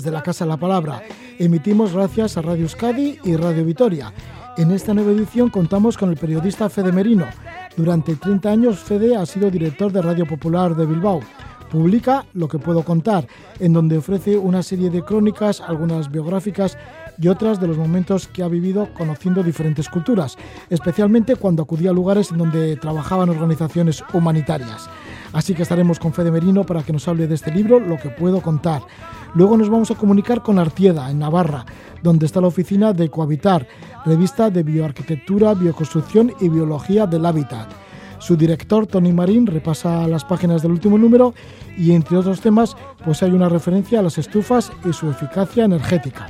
desde la Casa de la Palabra. Emitimos gracias a Radio Euskadi y Radio Vitoria. En esta nueva edición contamos con el periodista Fede Merino. Durante 30 años Fede ha sido director de Radio Popular de Bilbao. Publica Lo que puedo contar, en donde ofrece una serie de crónicas, algunas biográficas y otras de los momentos que ha vivido conociendo diferentes culturas, especialmente cuando acudía a lugares en donde trabajaban organizaciones humanitarias. Así que estaremos con Fede Merino para que nos hable de este libro, Lo que puedo contar. Luego nos vamos a comunicar con Artieda, en Navarra, donde está la oficina de Cohabitar, revista de bioarquitectura, bioconstrucción y biología del hábitat. Su director, Tony Marín, repasa las páginas del último número y, entre otros temas, pues hay una referencia a las estufas y su eficacia energética.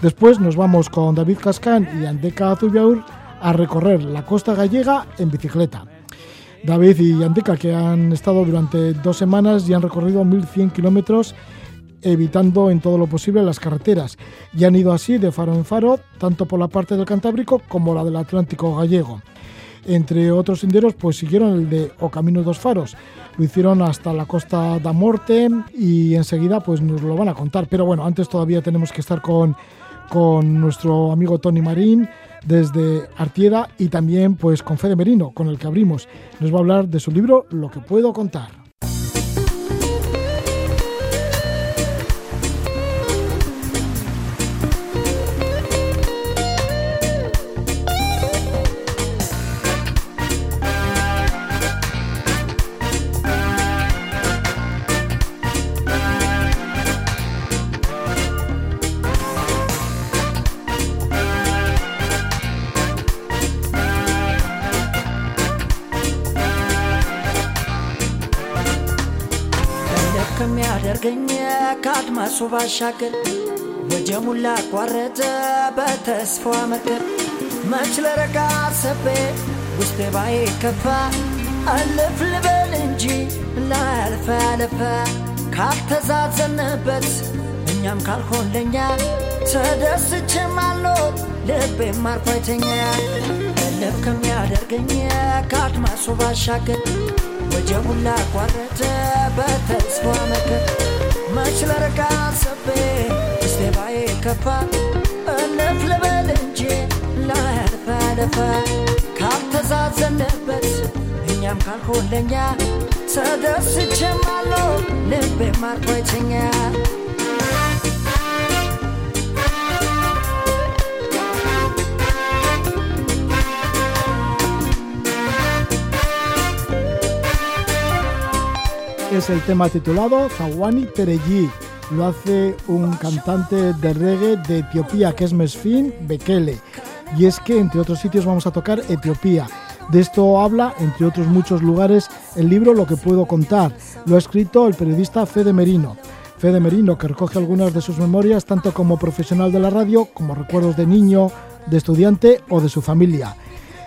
Después nos vamos con David Cascán y Andeca Azubiaur a recorrer la costa gallega en bicicleta. David y Andeca, que han estado durante dos semanas y han recorrido 1.100 kilómetros evitando en todo lo posible las carreteras y han ido así de faro en faro, tanto por la parte del Cantábrico como la del Atlántico gallego. Entre otros senderos, pues siguieron el de O Camino dos Faros. Lo hicieron hasta la costa da Morte y enseguida pues nos lo van a contar. Pero bueno, antes todavía tenemos que estar con, con nuestro amigo Tony Marín desde Artieda y también pues con Fede Merino, con el que abrimos. Nos va a hablar de su libro Lo que puedo contar. ከአድማሱ ባሻገር ወጀሙን ላቋረጠ በተስፋ መገር መች ለረጋ ሰቤ ውስጤ ባይ ከፋ። አለፍ ልበል እንጂ ላያልፈ ያለፈ ካልተዛዘንበት እኛም ካልሆን ለኛ ተደስቼም አልኖር ልቤም አርፎ አይተኛ እልፍ ከሚያደርገኝ ከአድማሱ ባሻገር ወጀቡን ላቋረጠ በተስፋ መገር መች ለርቃት ሰቤ ስቴባዬ ከፋ እለፍ ልበል እንጂ ላያልፋ ያለፈ እኛም ካልሆለኛ ተደስቼማለሁ። ልቤ ማርኳይተኛ es el tema titulado Zawani Tereyi. Lo hace un cantante de reggae de Etiopía, que es Mesfin Bekele. Y es que, entre otros sitios, vamos a tocar Etiopía. De esto habla, entre otros muchos lugares, el libro Lo que puedo contar. Lo ha escrito el periodista Fede Merino. Fede Merino, que recoge algunas de sus memorias, tanto como profesional de la radio, como recuerdos de niño, de estudiante o de su familia.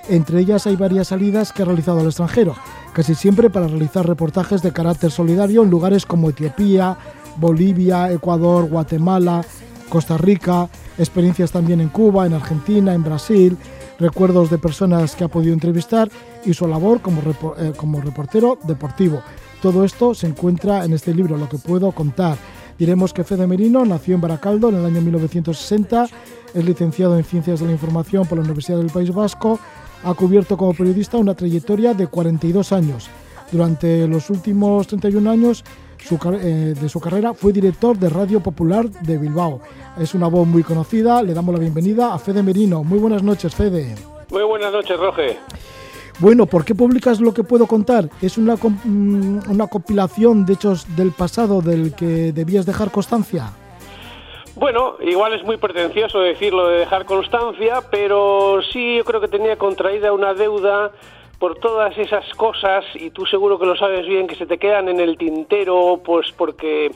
Entre ellas hay varias salidas que ha realizado al extranjero, casi siempre para realizar reportajes de carácter solidario en lugares como Etiopía, Bolivia, Ecuador, Guatemala, Costa Rica, experiencias también en Cuba, en Argentina, en Brasil, recuerdos de personas que ha podido entrevistar y su labor como, eh, como reportero deportivo. Todo esto se encuentra en este libro, Lo que puedo contar. Diremos que Fede Merino nació en Baracaldo en el año 1960, es licenciado en Ciencias de la Información por la Universidad del País Vasco, ha cubierto como periodista una trayectoria de 42 años. Durante los últimos 31 años su, eh, de su carrera fue director de Radio Popular de Bilbao. Es una voz muy conocida. Le damos la bienvenida a Fede Merino. Muy buenas noches, Fede. Muy buenas noches, Roge. Bueno, ¿por qué publicas lo que puedo contar? ¿Es una, una compilación de hechos del pasado del que debías dejar constancia? Bueno, igual es muy pretencioso decirlo de dejar constancia, pero sí yo creo que tenía contraída una deuda por todas esas cosas, y tú seguro que lo sabes bien, que se te quedan en el tintero, pues porque,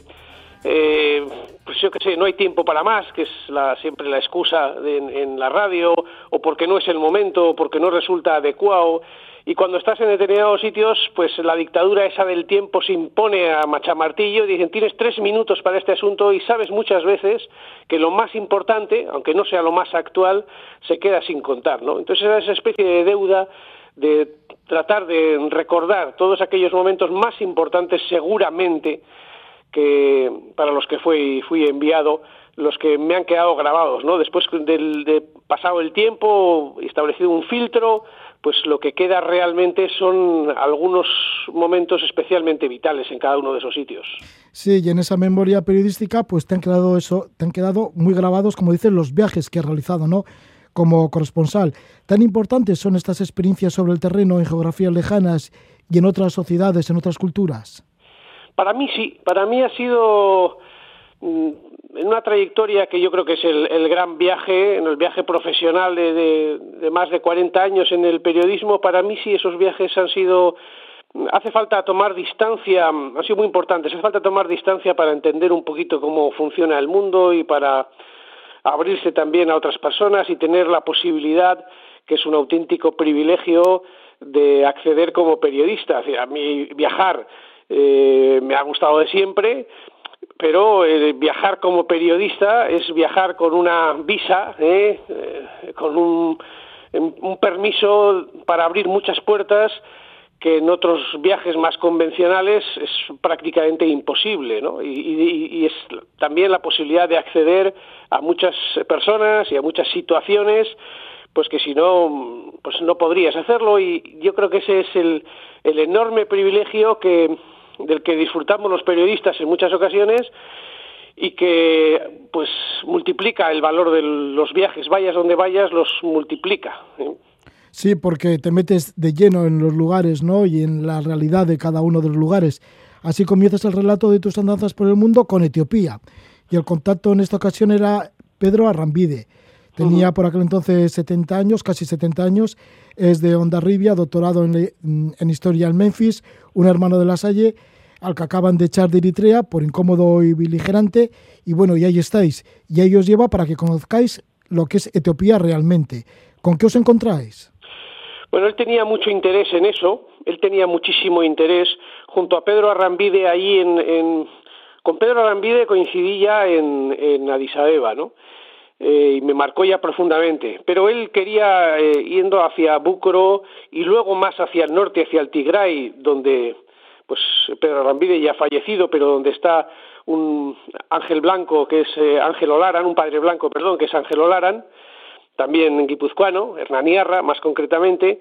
eh, pues yo qué sé, no hay tiempo para más, que es la, siempre la excusa en la radio, o porque no es el momento, o porque no resulta adecuado. Y cuando estás en determinados sitios, pues la dictadura esa del tiempo se impone a machamartillo y dicen tienes tres minutos para este asunto y sabes muchas veces que lo más importante, aunque no sea lo más actual, se queda sin contar, ¿no? Entonces era esa especie de deuda de tratar de recordar todos aquellos momentos más importantes seguramente que para los que fui, fui enviado los que me han quedado grabados, ¿no? Después del, de pasado el tiempo, establecido un filtro, pues lo que queda realmente son algunos momentos especialmente vitales en cada uno de esos sitios. Sí, y en esa memoria periodística pues te han quedado eso, te han quedado muy grabados, como dicen, los viajes que has realizado, ¿no? Como corresponsal. Tan importantes son estas experiencias sobre el terreno en geografías lejanas y en otras sociedades, en otras culturas. Para mí sí, para mí ha sido mm, en una trayectoria que yo creo que es el, gran viaje, en el viaje profesional de, de, más de 40 años en el periodismo, para mí sí esos viajes han sido hace falta tomar distancia, han sido muy importantes, hace falta tomar distancia para entender un poquito cómo funciona el mundo y para abrirse también a otras personas y tener la posibilidad, que es un auténtico privilegio, de acceder como periodista. A mí viajar eh, me ha gustado de siempre, pero eh, viajar como periodista es viajar con una visa, ¿eh? eh con un, un, permiso para abrir muchas puertas que en otros viajes más convencionales es prácticamente imposible, ¿no? Y, y, y, es también la posibilidad de acceder a muchas personas y a muchas situaciones, pues que si no, pues no podrías hacerlo. Y yo creo que ese es el, el enorme privilegio que del que disfrutamos los periodistas en muchas ocasiones y que pues multiplica el valor de los viajes, vayas donde vayas, los multiplica. ¿eh? Sí, porque te metes de lleno en los lugares, ¿no? Y en la realidad de cada uno de los lugares. Así comienzas el relato de tus andanzas por el mundo con Etiopía. Y el contacto en esta ocasión era Pedro Arrambide. Tenía por aquel entonces 70 años, casi 70 años. Es de Ondarribia, doctorado en, en Historia en Memphis, un hermano de la Salle, al que acaban de echar de Eritrea por incómodo y beligerante. Y bueno, y ahí estáis. Y ahí os lleva para que conozcáis lo que es Etiopía realmente. ¿Con qué os encontráis? Bueno, él tenía mucho interés en eso, él tenía muchísimo interés. Junto a Pedro Arrambide, ahí en, con Pedro Arrambide coincidí ya en, en Abeba, ¿no? Eh, y me marcó ya profundamente. Pero él quería, eh, yendo hacia Búcoro y luego más hacia el norte, hacia el Tigray, donde pues Pedro Rambide ya fallecido, pero donde está un ángel blanco que es eh, Ángel Olaran, un padre blanco, perdón, que es Ángel Olaran, también guipuzcoano, Hernaniarra más concretamente,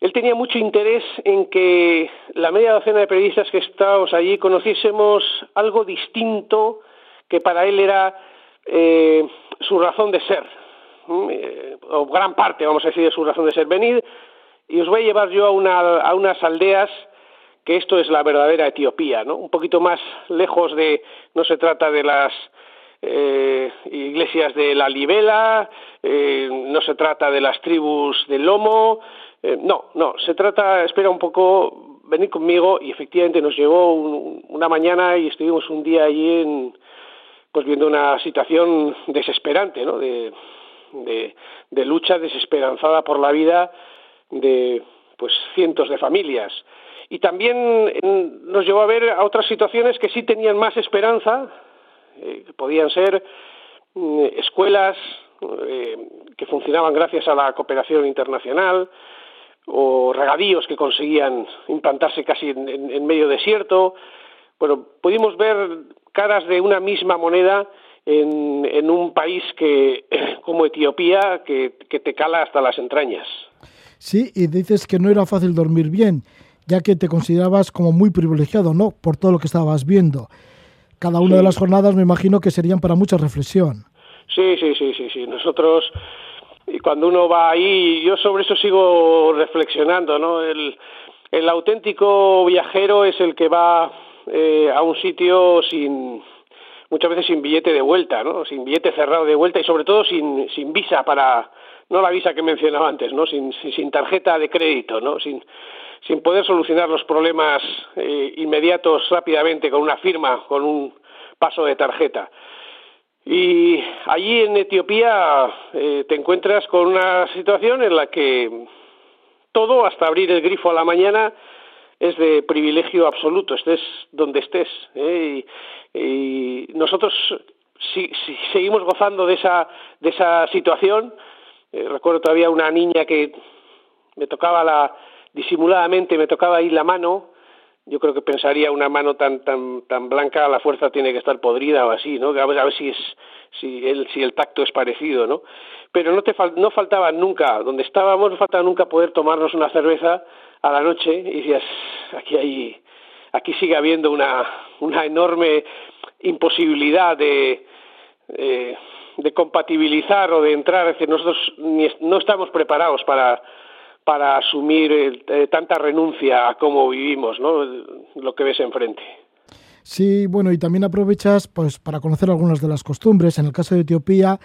él tenía mucho interés en que la media docena de periodistas que estábamos allí conociésemos algo distinto que para él era eh, su razón de ser, eh, o gran parte, vamos a decir, de su razón de ser. Venid y os voy a llevar yo a, una, a unas aldeas que esto es la verdadera Etiopía, ¿no? Un poquito más lejos de, no se trata de las eh, iglesias de la Libela, eh, no se trata de las tribus del Lomo, no, no, se trata, espera un poco, venid conmigo y efectivamente nos llevó una mañana y estuvimos un día allí en, pues viendo una situación desesperante, ¿no? De, de, lucha desesperanzada por la vida de pues cientos de familias. Y también nos llevó a ver a otras situaciones que sí tenían más esperanza, eh, que podían ser mm, escuelas eh, que funcionaban gracias a la cooperación internacional, o regadíos que conseguían implantarse casi en, en medio desierto. Bueno, pudimos ver caras de una misma moneda en, en un país que como Etiopía que, que, te cala hasta las entrañas. Sí, y dices que no era fácil dormir bien, ya que te considerabas como muy privilegiado, ¿no? Por todo lo que estabas viendo. Cada una de las jornadas me imagino que serían para mucha reflexión. Sí, sí, sí, sí, sí. Nosotros, y cuando uno va ahí, yo sobre eso sigo reflexionando, ¿no? El, el auténtico viajero es el que va eh, a un sitio sin muchas veces sin billete de vuelta, ¿no? Sin billete cerrado de vuelta y sobre todo sin, sin visa para, no la visa que mencionaba antes, ¿no? Sin, sin, tarjeta de crédito, ¿no? Sin, sin poder solucionar los problemas eh, inmediatos rápidamente con una firma, con un paso de tarjeta. Y allí en Etiopía eh, te encuentras con una situación en la que todo, hasta abrir el grifo a la mañana, es de privilegio absoluto, estés donde estés. ¿eh? Y, nosotros si, seguimos gozando de esa, de esa situación. Eh, recuerdo todavía una niña que me tocaba la, disimuladamente, me tocaba ahí la mano. Yo creo que pensaría una mano tan tan tan blanca, la fuerza tiene que estar podrida o así, ¿no? A ver, a ver si es si el si el tacto es parecido, ¿no? Pero no te no faltaba nunca, donde estábamos no faltaba nunca poder tomarnos una cerveza a la noche y decías, aquí hay, aquí sigue habiendo una, una enorme imposibilidad de, eh, de compatibilizar o de entrar, es decir, nosotros no estamos preparados para, para asumir eh, tanta renuncia a cómo vivimos, ¿no? lo que ves enfrente. Sí, bueno, y también aprovechas pues para conocer algunas de las costumbres. En el caso de Etiopía,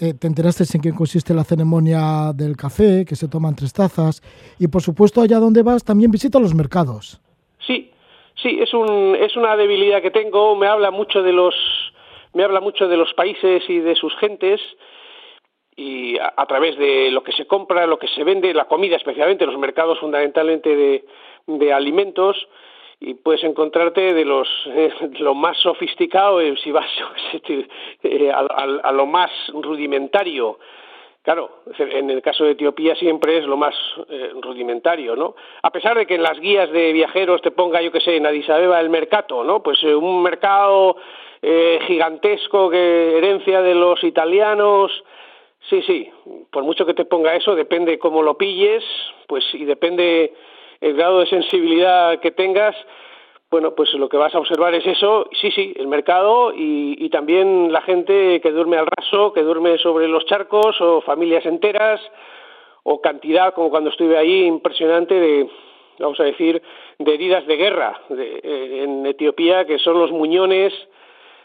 eh, te enteraste en qué consiste la ceremonia del café, que se toman tres tazas, y por supuesto allá donde vas también visita los mercados. Sí, sí, es, un, es una debilidad que tengo, me habla mucho de los, me habla mucho de los países y de sus gentes, y a, través de lo que se compra, lo que se vende, la comida especialmente, los mercados fundamentalmente de, de alimentos, y puedes encontrarte de los eh, lo más sofisticado eh, si vas eh, a, lo más rudimentario. Claro en el caso de Etiopía siempre es lo más rudimentario no a pesar de que en las guías de viajeros te ponga yo que sé en Addis Abeba el mercado no pues un mercado gigantesco que herencia de los italianos. Sí sí por mucho que te ponga eso depende cómo lo pilles pues y depende el grado de sensibilidad que tengas, bueno, pues lo que vas a observar es eso, sí, sí, el mercado y, también la gente que duerme al raso, que duerme sobre los charcos o familias enteras o cantidad, como cuando estuve ahí, impresionante de, vamos a decir, de heridas de guerra eh, en Etiopía, que son los muñones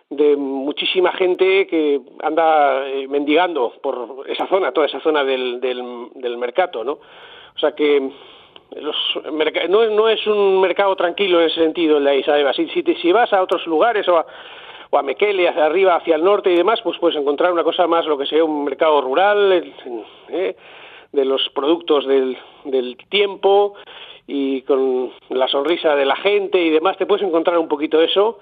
de muchísima gente que anda eh, mendigando por esa zona, toda esa zona del, del, del mercado, ¿no? O sea que los, no, no, es un mercado tranquilo en ese sentido el de Si, si, si vas a otros lugares o a, o a Mekele, hacia arriba, hacia el norte y demás, pues puedes encontrar una cosa más, lo que sea un mercado rural, eh, de los productos del, del tiempo y con la sonrisa de la gente y demás, te puedes encontrar un poquito eso,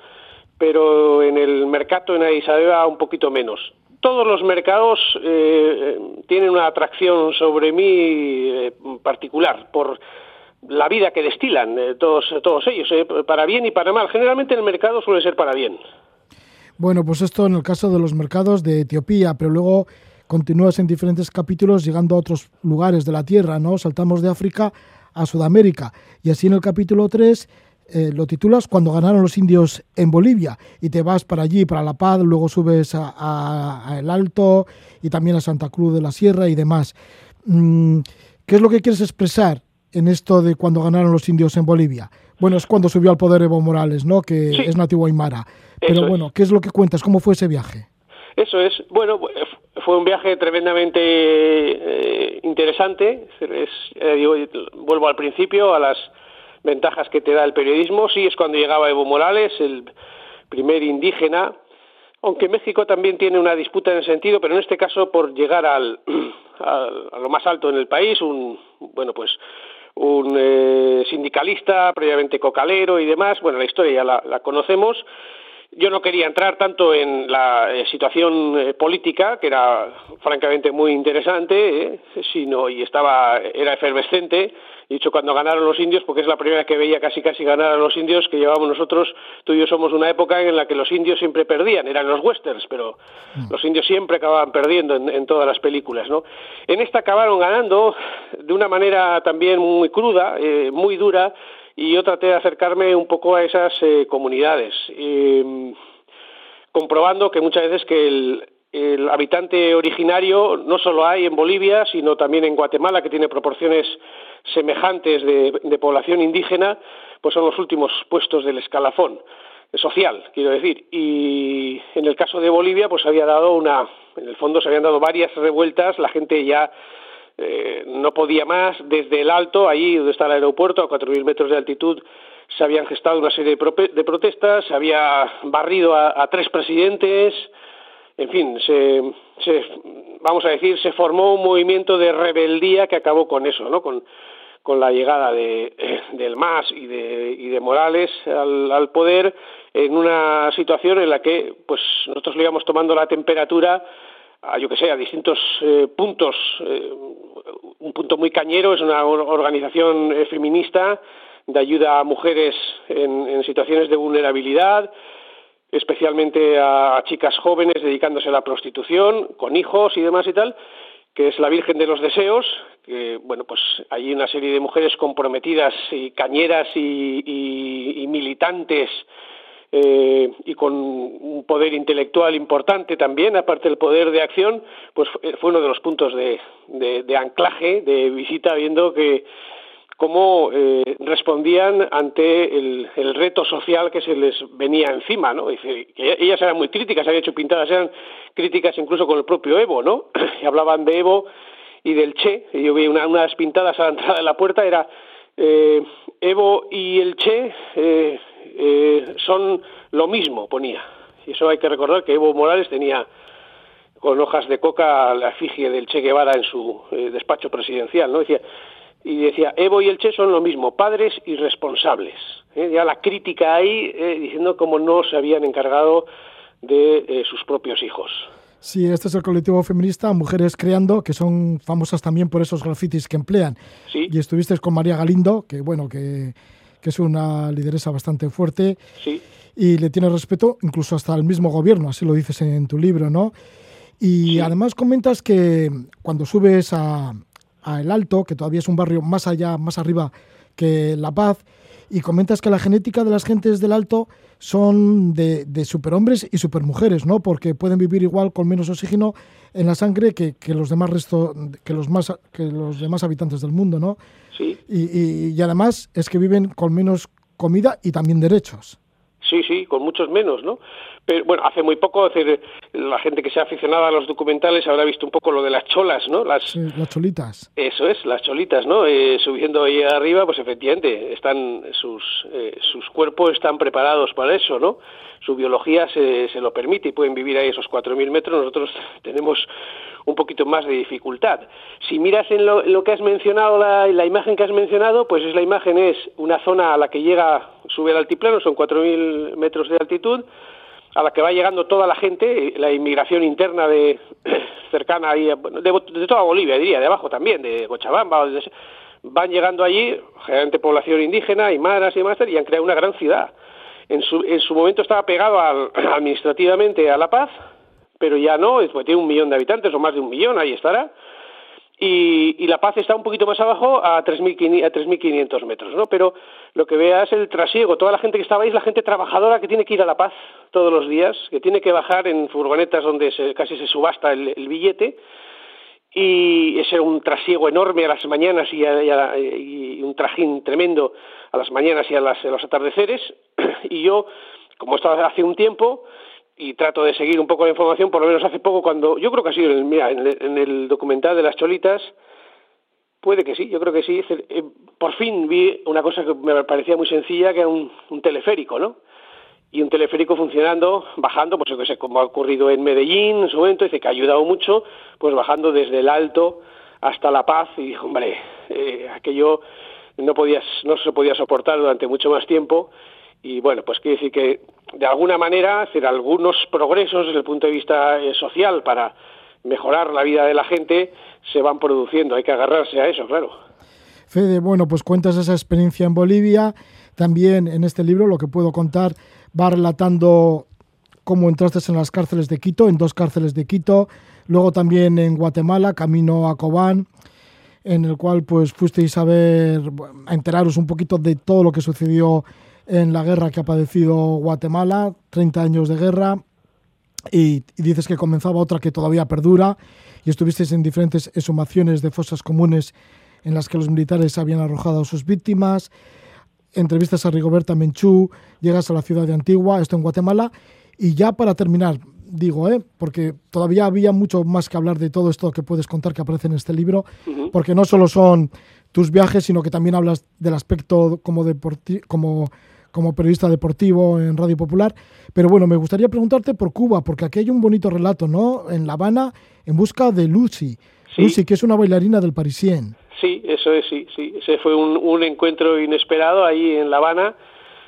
pero en el mercado en Addis un poquito menos todos los mercados eh, tienen una atracción sobre mí eh, particular por la vida que destilan eh, todos, todos ellos, para bien y para mal. Generalmente el mercado suele ser para bien. Bueno, pues esto en el caso de los mercados de Etiopía, pero luego continúas en diferentes capítulos llegando a otros lugares de la Tierra, ¿no? Saltamos de África a Sudamérica. Y así en el capítulo 3 eh, lo titulas Cuando ganaron los indios en Bolivia y te vas para allí, para La Paz, luego subes a, El Alto y también a Santa Cruz de la Sierra y demás. Mm, ¿Qué es lo que quieres expresar en esto de cuando ganaron los indios en Bolivia? Bueno, es cuando subió al poder Evo Morales, ¿no? Que es nativo aymara. Pero bueno, ¿qué es lo que cuentas? ¿Cómo fue ese viaje? Eso es. Bueno, fue un viaje tremendamente eh, interesante. Eh, vuelvo al principio, a las ventajas que te da el periodismo. Sí, es cuando llegaba Evo Morales, el primer indígena, aunque México también tiene una disputa en ese sentido, pero en este caso por llegar al, a lo más alto en el país, un, bueno, pues un eh, sindicalista, previamente cocalero y demás. Bueno, la historia ya la, conocemos. Yo no quería entrar tanto en la eh, situación eh, política, que era francamente muy interesante, sino y estaba era efervescente, dicho cuando ganaron los indios, porque es la primera que veía casi casi ganar a los indios que llevamos nosotros, tú y yo somos una época en la que los indios siempre perdían, eran los westerns, pero mm. los indios siempre acababan perdiendo en, todas las películas, ¿no? En esta acabaron ganando de una manera también muy cruda, eh, muy dura, y yo traté de acercarme un poco a esas eh, comunidades, eh, comprobando que muchas veces que el, el habitante originario no solo hay en Bolivia, sino también en Guatemala, que tiene proporciones semejantes de, población indígena, pues son los últimos puestos del escalafón. social, quiero decir. Y en el caso de Bolivia, pues había dado una, en el fondo se habían dado varias revueltas, la gente ya eh, no podía más, desde el alto, ahí donde está el aeropuerto, a 4.000 metros de altitud, se habían gestado una serie de, protestas, se había barrido a, tres presidentes, en fin, se, vamos a decir, se formó un movimiento de rebeldía que acabó con eso, ¿no? Con, la llegada de, del MAS y de, y de Morales al, al, poder en una situación en la que pues nosotros le íbamos tomando la temperatura a yo que sé a distintos eh, puntos eh, un punto muy cañero es una organización eh, feminista de ayuda a mujeres en situaciones de vulnerabilidad especialmente a, chicas jóvenes dedicándose a la prostitución con hijos y demás y tal que es la Virgen de los Deseos, que bueno, pues hay una serie de mujeres comprometidas y cañeras y, militantes eh, y con un poder intelectual importante también, aparte del poder de acción, pues fue uno de los puntos de, de anclaje, de visita, viendo que cómo eh, respondían ante el, reto social que se les venía encima, ¿no? Ellas eran muy críticas, habían hecho pintadas, eran críticas incluso con el propio Evo, ¿no? Hablaban de Evo y del Che, y yo vi una, unas pintadas a la entrada de la puerta, era eh, Evo y el Che eh, son lo mismo, ponía. Y eso hay que recordar que Evo Morales tenía con hojas de coca la efigie del Che Guevara en su despacho presidencial, ¿no? Decía, y decía, Evo y el Che son lo mismo, padres y responsables. ¿eh? Ya la crítica ahí eh, diciendo cómo no se habían encargado de eh, sus propios hijos. Sí, este es el colectivo feminista Mujeres Creando, que son famosas también por esos grafitis que emplean. Sí. Y estuviste con María Galindo, que bueno, que, que es una lideresa bastante fuerte. Sí. Y le tiene respeto incluso hasta el mismo gobierno, así lo dices en tu libro, ¿no? Y Sí. además comentas que cuando subes a, a El Alto, que todavía es un barrio más allá, más arriba que La Paz, y comentas que la genética de las gentes del Alto son de, de superhombres y supermujeres, ¿no? Porque pueden vivir igual con menos oxígeno en la sangre que, que los demás resto, que los más que los demás habitantes del mundo, ¿no? Sí, Y, y, y además es que viven con menos comida y también derechos. sí, sí, con muchos menos, ¿no? Pero bueno, hace muy poco, la gente que sea aficionada a los documentales habrá visto un poco lo de las cholas, ¿no? Las, Sí, las cholitas. Eso es, las cholitas, ¿no? Eh, subiendo ahí arriba, pues efectivamente, están sus, eh, sus cuerpos están preparados para eso, ¿no? Su biología se, se lo permite y pueden vivir ahí esos 4.000 metros. Nosotros tenemos un poquito más de dificultad. Si miras en lo, en lo que has mencionado, la, la imagen que has mencionado, pues es la imagen es una zona a la que llega, sube al altiplano, son 4.000 metros de altitud, a la que va llegando toda la gente, la inmigración interna de cercana ahí, de, de, toda Bolivia, diría, de abajo también, de Cochabamba, de, van llegando allí, generalmente población indígena, y maras y demás, y han creado una gran ciudad. En su, en su momento estaba pegado al, administrativamente a La Paz, pero ya no, pues tiene un millón de habitantes o más de un millón, ahí estará. Y, y La Paz está un poquito más abajo a 3.500 metros, ¿no? Pero lo que vea es el trasiego. Toda la gente que estaba ahí es la gente trabajadora que tiene que ir a La Paz todos los días, que tiene que bajar en furgonetas donde se, casi se subasta el, billete y ese un trasiego enorme a las mañanas y, a, y, y, un trajín tremendo a las mañanas y a, las, a los atardeceres. Y yo, como estaba hace un tiempo, y trato de seguir un poco la información, por lo menos hace poco cuando, yo creo que ha sido mira, en el, en el documental de las cholitas, puede que sí, yo creo que sí, eh, por fin vi una cosa que me parecía muy sencilla, que era un, un teleférico, ¿no? y un teleférico funcionando, bajando, pues yo que sé, como ha ocurrido en Medellín en su momento, dice que ha ayudado mucho, pues bajando desde el Alto hasta La Paz, y dijo, hombre, eh, aquello no, podías, no se podía soportar durante mucho más tiempo, y bueno, pues quiere decir que de alguna manera hacer algunos progresos desde el punto de vista eh, social para mejorar la vida de la gente se van produciendo, hay que agarrarse a eso, claro. Fede, bueno, pues cuentas esa experiencia en Bolivia, también en este libro lo que puedo contar va relatando cómo entraste en las cárceles de Quito, en dos cárceles de Quito, luego también en Guatemala, camino a Cobán, en el cual pues fuisteis a ver, a enteraros un poquito de todo lo que sucedió en la guerra que ha padecido Guatemala, 30 años de guerra, y, y dices que comenzaba otra que todavía perdura, y estuvisteis en diferentes exhumaciones de fosas comunes en las que los militares habían arrojado a sus víctimas, entrevistas a Rigoberta Menchú, llegas a la ciudad de Antigua, esto en Guatemala, y ya para terminar, digo, ¿eh? porque todavía había mucho más que hablar de todo esto que puedes contar que aparece en este libro, porque no solo son tus viajes, sino que también hablas del aspecto como, como, como periodista deportivo en Radio Popular. Pero bueno, me gustaría preguntarte por Cuba, porque aquí hay un bonito relato, ¿no? En La Habana, en busca de Lucy. Lucy, que es una bailarina del Parisien. Sí, eso es, sí, sí. Ese fue un, un encuentro inesperado ahí en La Habana,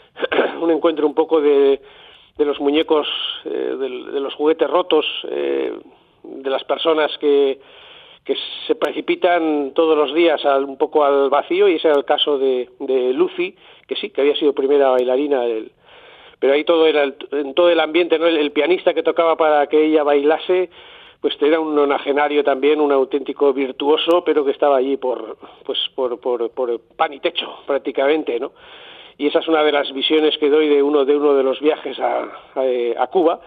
un encuentro un poco de, de los muñecos, eh, de, los juguetes rotos, eh, de las personas que, que se precipitan todos los días al, un poco al vacío, y ese era el caso de, de Lucy, que sí, que había sido primera bailarina del, pero ahí todo era en todo el ambiente no el, pianista que tocaba para que ella bailase pues era un nonagenario también, un auténtico virtuoso, pero que estaba allí por, pues por, por, por pan y techo prácticamente, ¿no? Y esa es una de las visiones que doy de uno de uno de los viajes a, a, Cuba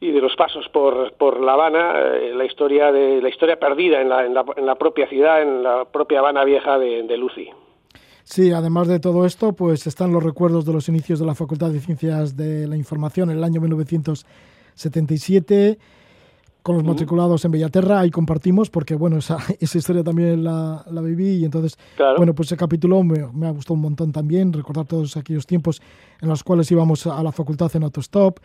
y de los pasos por, por La Habana, eh, la historia de la historia perdida en la, en la, propia ciudad, en la propia Habana vieja de Lucy. Sí, además de todo esto, pues están los recuerdos de los inicios de la Facultad de Ciencias de la Información en el año 1977 con los matriculados en Bellaterra, ahí compartimos, porque bueno, esa, esa historia también la, la viví y entonces, bueno, pues ese capítulo me, me, ha gustado un montón también, recordar todos aquellos tiempos en los cuales íbamos a la facultad en autostop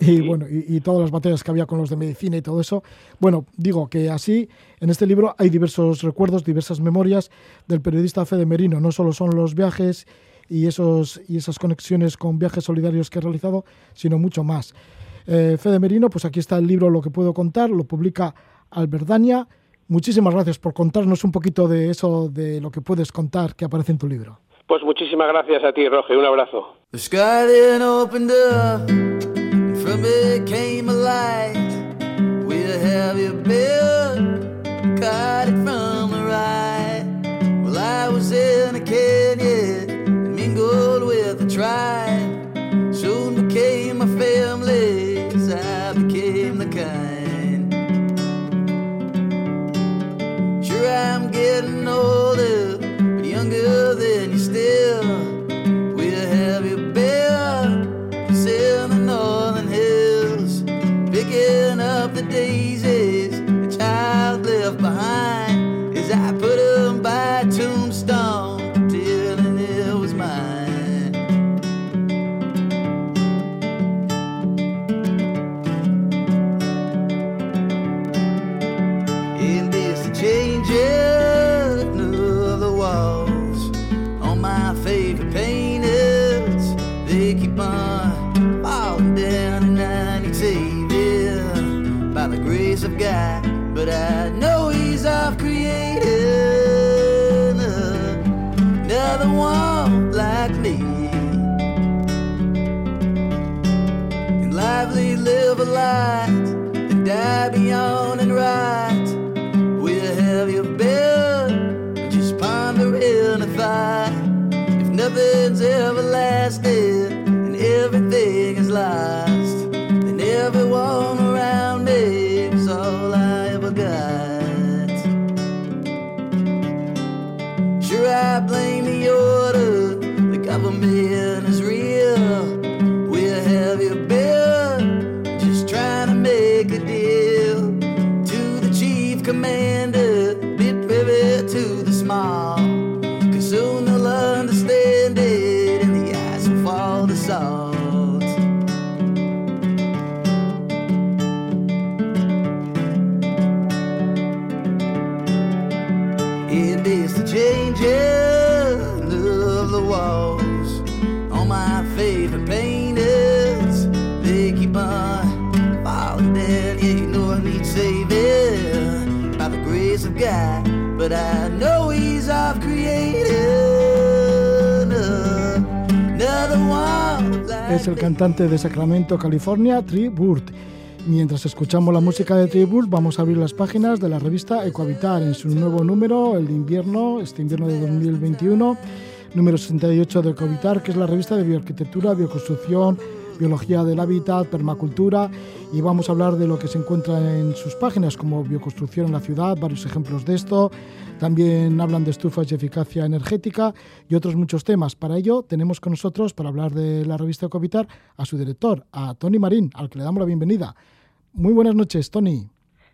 y bueno, y, todas las batallas que había con los de medicina y todo eso. Bueno, digo que así, en este libro hay diversos recuerdos, diversas memorias del periodista Fede Merino, no solo son los viajes y, esos, y esas conexiones con viajes solidarios que he realizado, sino mucho más. Eh, Fede Merino, pues aquí está el libro Lo que puedo contar, lo publica Alberdania. Muchísimas gracias por contarnos un poquito de eso, de lo que puedes contar que aparece en tu libro. Pues muchísimas gracias a ti, Roge. Un abrazo. Es el cantante de Sacramento, California, Tree. Mientras escuchamos la música de Bird, vamos a abrir las páginas de la revista Ecohabitar en su nuevo número, el de invierno, este invierno de 2021, número 68 de Ecohabitar, que es la revista de bioarquitectura, bioconstrucción, biología del hábitat, permacultura y vamos a hablar de lo que se encuentra en sus páginas como bioconstrucción en la ciudad, varios ejemplos de esto. También hablan de estufas y eficacia energética y otros muchos temas. Para ello tenemos con nosotros, para hablar de la revista Covitar, a su director, a Tony Marín, al que le damos la bienvenida. Muy buenas noches, Tony.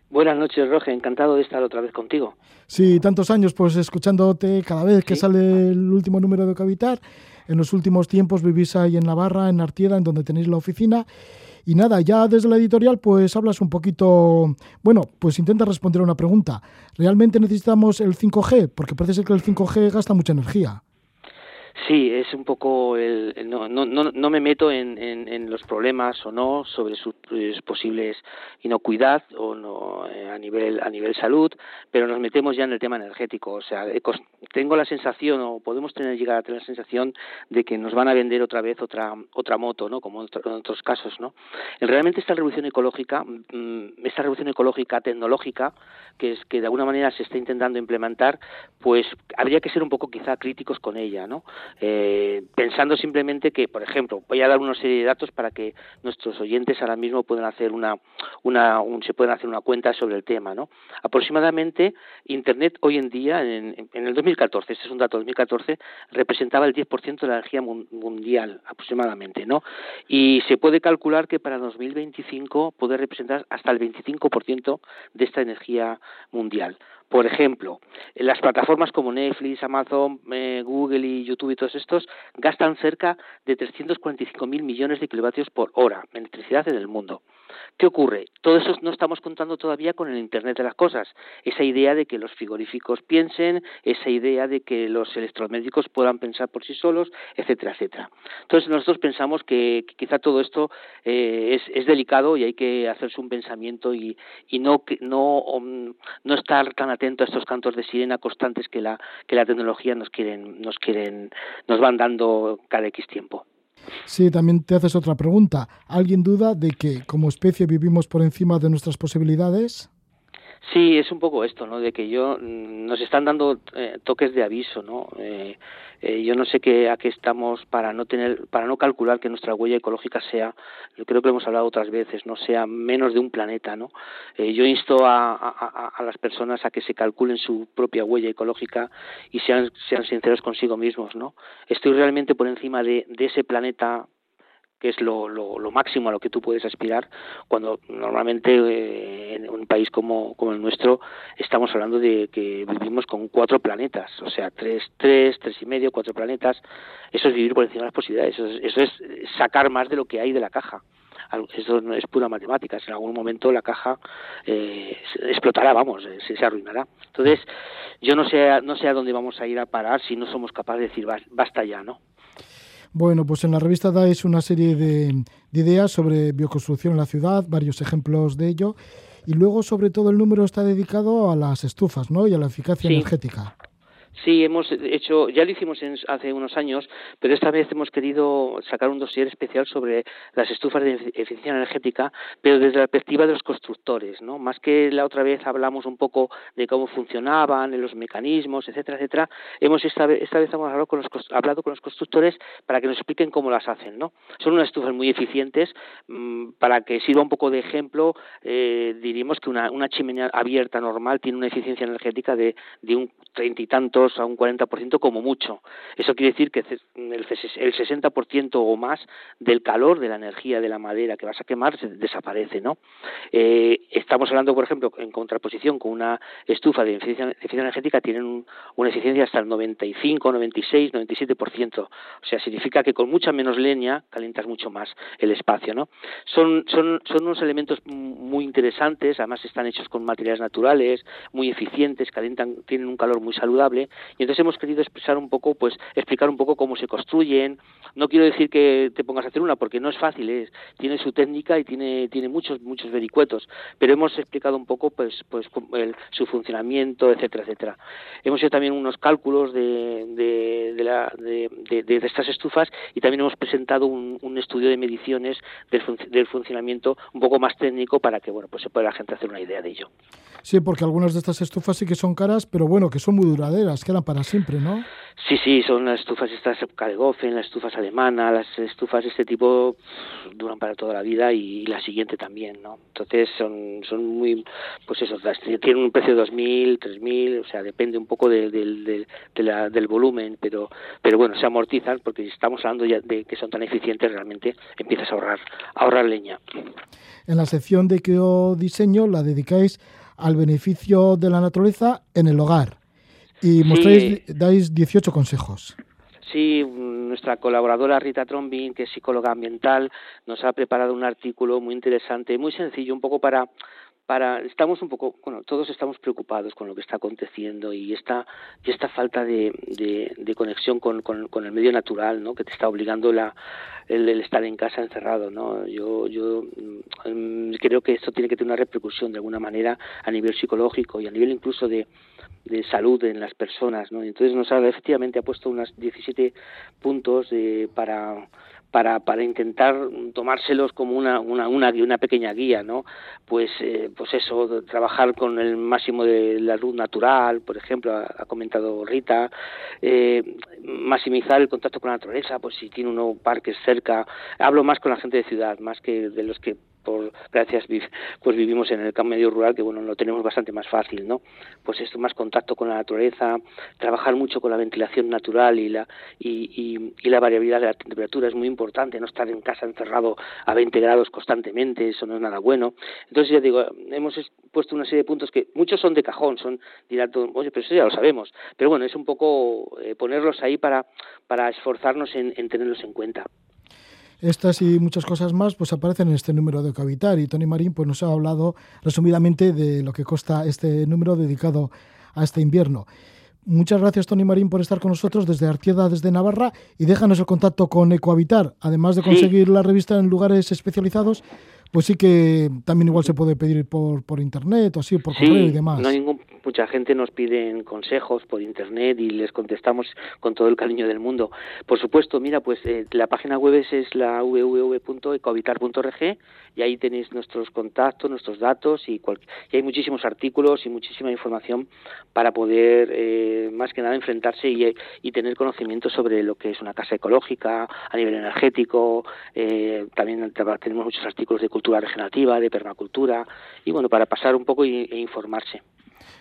Buenas noches, Roge. Encantado de estar otra vez contigo. Sí, tantos años pues escuchándote cada vez que sale el último número de Covitar. En los últimos tiempos vivís ahí en Navarra, en Artieda, en donde tenéis la oficina. Y nada, ya desde la editorial pues hablas un poquito, bueno, pues intenta responder a una pregunta. ¿Realmente necesitamos el 5G? Porque parece ser que el 5G gasta mucha energía. Sí, es un poco el, no, no, no, me meto en, en, los problemas o no sobre sus, posibles inocuidad o no eh, a nivel a nivel salud, pero nos metemos ya en el tema energético. O sea, tengo la sensación o podemos tener llegar a tener la sensación de que nos van a vender otra vez otra otra moto, ¿no? Como en otros casos, ¿no? Realmente esta revolución ecológica, mm, esta revolución ecológica tecnológica que es que de alguna manera se está intentando implementar, pues habría que ser un poco quizá críticos con ella, ¿no? Eh, pensando simplemente que, por ejemplo, voy a dar una serie de datos para que nuestros oyentes ahora mismo puedan hacer una, una se puedan hacer una cuenta sobre el tema, ¿no? Aproximadamente Internet hoy en día, en, en el 2014, este es un dato 2014, representaba el 10% de la energía mundial aproximadamente, ¿no? Y se puede calcular que para 2025 puede representar hasta el 25% de esta energía mundial. Por ejemplo, las plataformas como Netflix, Amazon, eh, Google y YouTube y todos estos gastan cerca de 345 mil millones de kilovatios por hora en electricidad en el mundo. ¿Qué ocurre? Todo eso no estamos contando todavía con el Internet de las cosas. Esa idea de que los frigoríficos piensen, esa idea de que los electromédicos puedan pensar por sí solos, etcétera, etcétera. Entonces nosotros pensamos que, quizá todo esto eh, es, delicado y hay que hacerse un pensamiento y, no, no, um, no estar tan atento a estos cantos de sirena constantes que la, que la tecnología nos quieren, nos quieren, nos van dando cada X tiempo. Sí, también te haces otra pregunta. ¿Alguien duda de que como especie vivimos por encima de nuestras posibilidades? Sí, es un poco esto, ¿no? De que yo mm, nos están dando eh, toques de aviso, ¿no? Eh, eh, yo no sé qué a qué estamos para no tener, para no calcular que nuestra huella ecológica sea, yo creo que lo hemos hablado otras veces, no sea menos de un planeta, ¿no? yo insto a, a, las personas a que se calculen su propia huella ecológica y sean sean sinceros consigo mismos, ¿no? Estoy realmente por encima de, de ese planeta que es lo, lo, máximo a lo que tú puedes aspirar, cuando normalmente eh, en un país como, como el nuestro estamos hablando de que vivimos con cuatro planetas, o sea, tres, tres, tres y medio, cuatro planetas, eso es vivir por encima de las posibilidades, eso es, sacar más de lo que hay de la caja eso no es pura matemática, en algún momento la caja eh, explotará, vamos, eh, se, se, arruinará. Entonces, yo no sé, no sé a dónde vamos a ir a parar si no somos capaces de decir basta ya, ¿no? Bueno, pues en la revista dais una serie de, ideas sobre bioconstrucción en la ciudad, varios ejemplos de ello, y luego sobre todo el número está dedicado a las estufas, ¿no? Y a la eficacia energética. Sí, hemos hecho, ya lo hicimos hace unos años, pero esta vez hemos querido sacar un dossier especial sobre las estufas de eficiencia energética, pero desde la perspectiva de los constructores, ¿no? Más que la otra vez hablamos un poco de cómo funcionaban, de los mecanismos, etcétera, etcétera. Hemos esta vez, esta vez hemos hablado con, los, hablado con los constructores para que nos expliquen cómo las hacen, ¿no? Son unas estufas muy eficientes, mm, para que sirva un poco de ejemplo, eh, diríamos que una, una chimenea abierta normal tiene una eficiencia energética de, de un treinta y tanto a un 40% como mucho. Eso quiere decir que el 60% o más del calor de la energía de la madera que vas a quemar desaparece, ¿no? Eh, estamos hablando, por ejemplo, en contraposición con una estufa de eficiencia, energética tienen una eficiencia hasta el 95, 96, 97%. O sea, significa que con mucha menos leña calientas mucho más el espacio, ¿no? Son, son, son unos elementos muy interesantes, además están hechos con materiales naturales, muy eficientes, calientan, tienen un calor muy saludable y entonces hemos querido expresar un poco, pues explicar un poco cómo se construyen. No quiero decir que te pongas a hacer una porque no es fácil, es, tiene su técnica y tiene, tiene muchos, muchos vericuetos, pero hemos explicado un poco pues, pues su funcionamiento, etcétera, etcétera. Hemos hecho también unos cálculos de, de, la, de, estas estufas y también hemos presentado un, un estudio de mediciones del, del, funcionamiento un poco más técnico para que bueno pues se pueda la gente hacer una idea de ello. Sí, porque algunas de estas estufas sí que son caras, pero bueno, que son muy duraderas, quedan para siempre, ¿no? Sí, sí, son las estufas estas Kalgofen, las estufas alemanas, las estufas de este tipo duran para toda la vida y, la siguiente también, ¿no? Entonces son, son muy, pues eso, tienen un precio de 2.000, 3.000, o sea, depende un poco de, del volumen, pero, pero bueno, se amortizan porque estamos hablando ya de que son tan eficientes, realmente empiezas a ahorrar, a ahorrar leña. En la sección de que diseño la dedicáis al beneficio de la naturaleza en el hogar y mostráis, dais 18 consejos. Sí, nuestra colaboradora Rita Trombin, que es psicóloga ambiental, nos ha preparado un artículo muy interesante, muy sencillo, un poco para para estamos un poco bueno todos estamos preocupados con lo que está aconteciendo y esta y esta falta de, de, conexión con, con, el medio natural no que te está obligando la el, estar en casa encerrado no yo yo mm, creo que esto tiene que tener una repercusión de alguna manera a nivel psicológico y a nivel incluso de de salud en las personas, ¿no? Entonces nos ha efectivamente ha puesto unos 17 puntos para para, para intentar tomárselos como una, una, una, una pequeña guía, ¿no? Pues, eh, pues eso, trabajar con el máximo de la luz natural, por ejemplo, ha, comentado Rita, eh, maximizar el contacto con la naturaleza, pues si tiene uno parques cerca, hablo más con la gente de ciudad, más que de los que por gracias pues vivimos en el medio rural que bueno lo tenemos bastante más fácil no pues esto más contacto con la naturaleza trabajar mucho con la ventilación natural y la y, y, la variabilidad de la temperatura es muy importante no estar en casa encerrado a 20 grados constantemente eso no es nada bueno. Entonces ya digo hemos puesto una serie de puntos que muchos son de cajón son dirán oye pero eso ya lo sabemos pero bueno es un poco eh, ponerlos ahí para para esforzarnos en tenerlos en cuenta estas y muchas cosas más pues aparecen en este número de Cavitar y Tony Marín pues nos ha hablado resumidamente de lo que consta este número dedicado a este invierno. Muchas gracias Tony Marín por estar con nosotros desde Artieda, desde Navarra y déjanos el contacto con Ecohabitar. Además de conseguir la revista en lugares especializados, pues sí que también igual se puede pedir por, por internet o así, por correo y demás. No hay ningún, mucha gente nos pide consejos por internet y les contestamos con todo el cariño del mundo. Por supuesto, mira, pues eh, la página web es, es la www.ecohabitar.org y ahí tenéis nuestros contactos, nuestros datos y, y, hay muchísimos artículos y muchísima información para poder, eh, más que nada, enfrentarse y, y, tener conocimiento sobre lo que es una casa ecológica a nivel energético. Eh, también tenemos muchos artículos de cultura regenerativa, de permacultura y bueno, para pasar un poco e, informarse.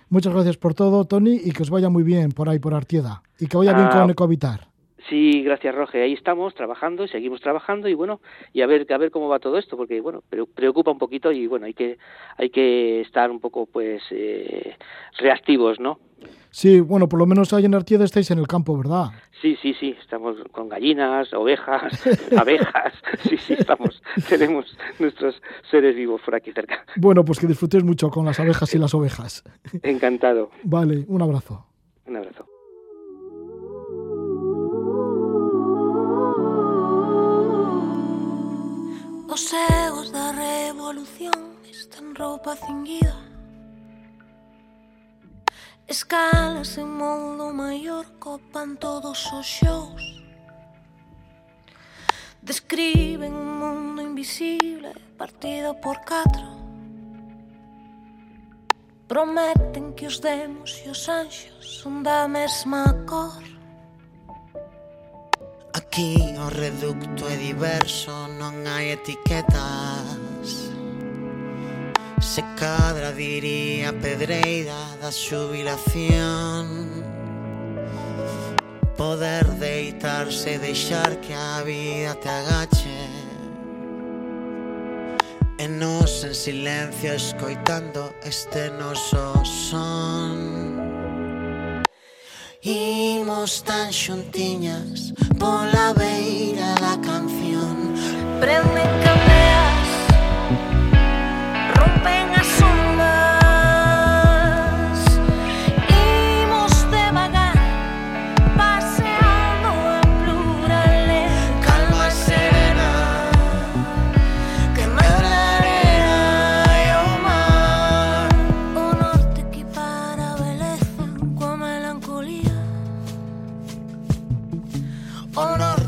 Muchas gracias por todo, Tony, y que os vaya muy bien por ahí, por Artieda, y que vaya bien ah, con Ecohabitar. Sí, gracias Roge. Ahí estamos trabajando, seguimos trabajando y bueno, y a ver a ver cómo va todo esto, porque bueno, preocupa un poquito y bueno, hay que hay que estar un poco pues eh, reactivos, ¿no? Sí, bueno, por lo menos ahí en Artieda estáis en el campo, ¿verdad? Sí, sí, sí, estamos con gallinas, ovejas, abejas, sí, sí, estamos, tenemos nuestros seres vivos por aquí cerca. Bueno, pues que disfrutéis mucho con las abejas y las ovejas. Encantado. Vale, un abrazo. Un abrazo. Os egos da revolución están roupa cinguida. Escalas en mundo maior copan todos os xous Describen un mundo invisible partido por catro. Prometen que os demos e os anxos son da mesma cor. Aquí o reducto é diverso, non hai etiquetas. Se cadra diría pedreira da xubilación. Poder deitarse e deixar que a vida te agache. E nos en silencio escoitando este noso son. Imos tan xuntiñas pola beira da canción. Prende candeas, rompen a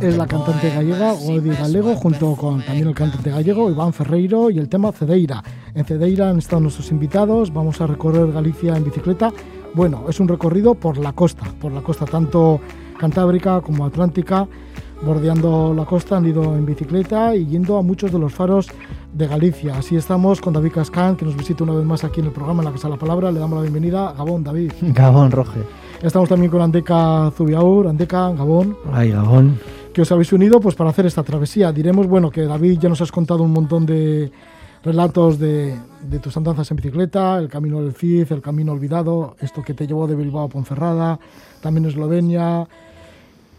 es la cantante gallega Godi Galego, junto con también el cantante gallego Iván Ferreiro y el tema Cedeira. En Cedeira han estado nuestros invitados, vamos a recorrer Galicia en bicicleta. Bueno, es un recorrido por la costa, por la costa tanto cantábrica como atlántica, bordeando la costa, han ido en bicicleta y yendo a muchos de los faros de Galicia. Así estamos con David Cascán, que nos visita una vez más aquí en el programa en la Casa de la Palabra. Le damos la bienvenida. Gabón, David. Gabón, Roge. Estamos también con Andeca Zubiaur. Andeca, Gabón. Ay, Gabón. Que os habéis unido pues para hacer esta travesía. Diremos, bueno, que David ya nos has contado un montón de relatos de, tus andanzas en bicicleta, el camino del Cid, el camino olvidado, esto que te llevó de Bilbao a Ponferrada, también Eslovenia,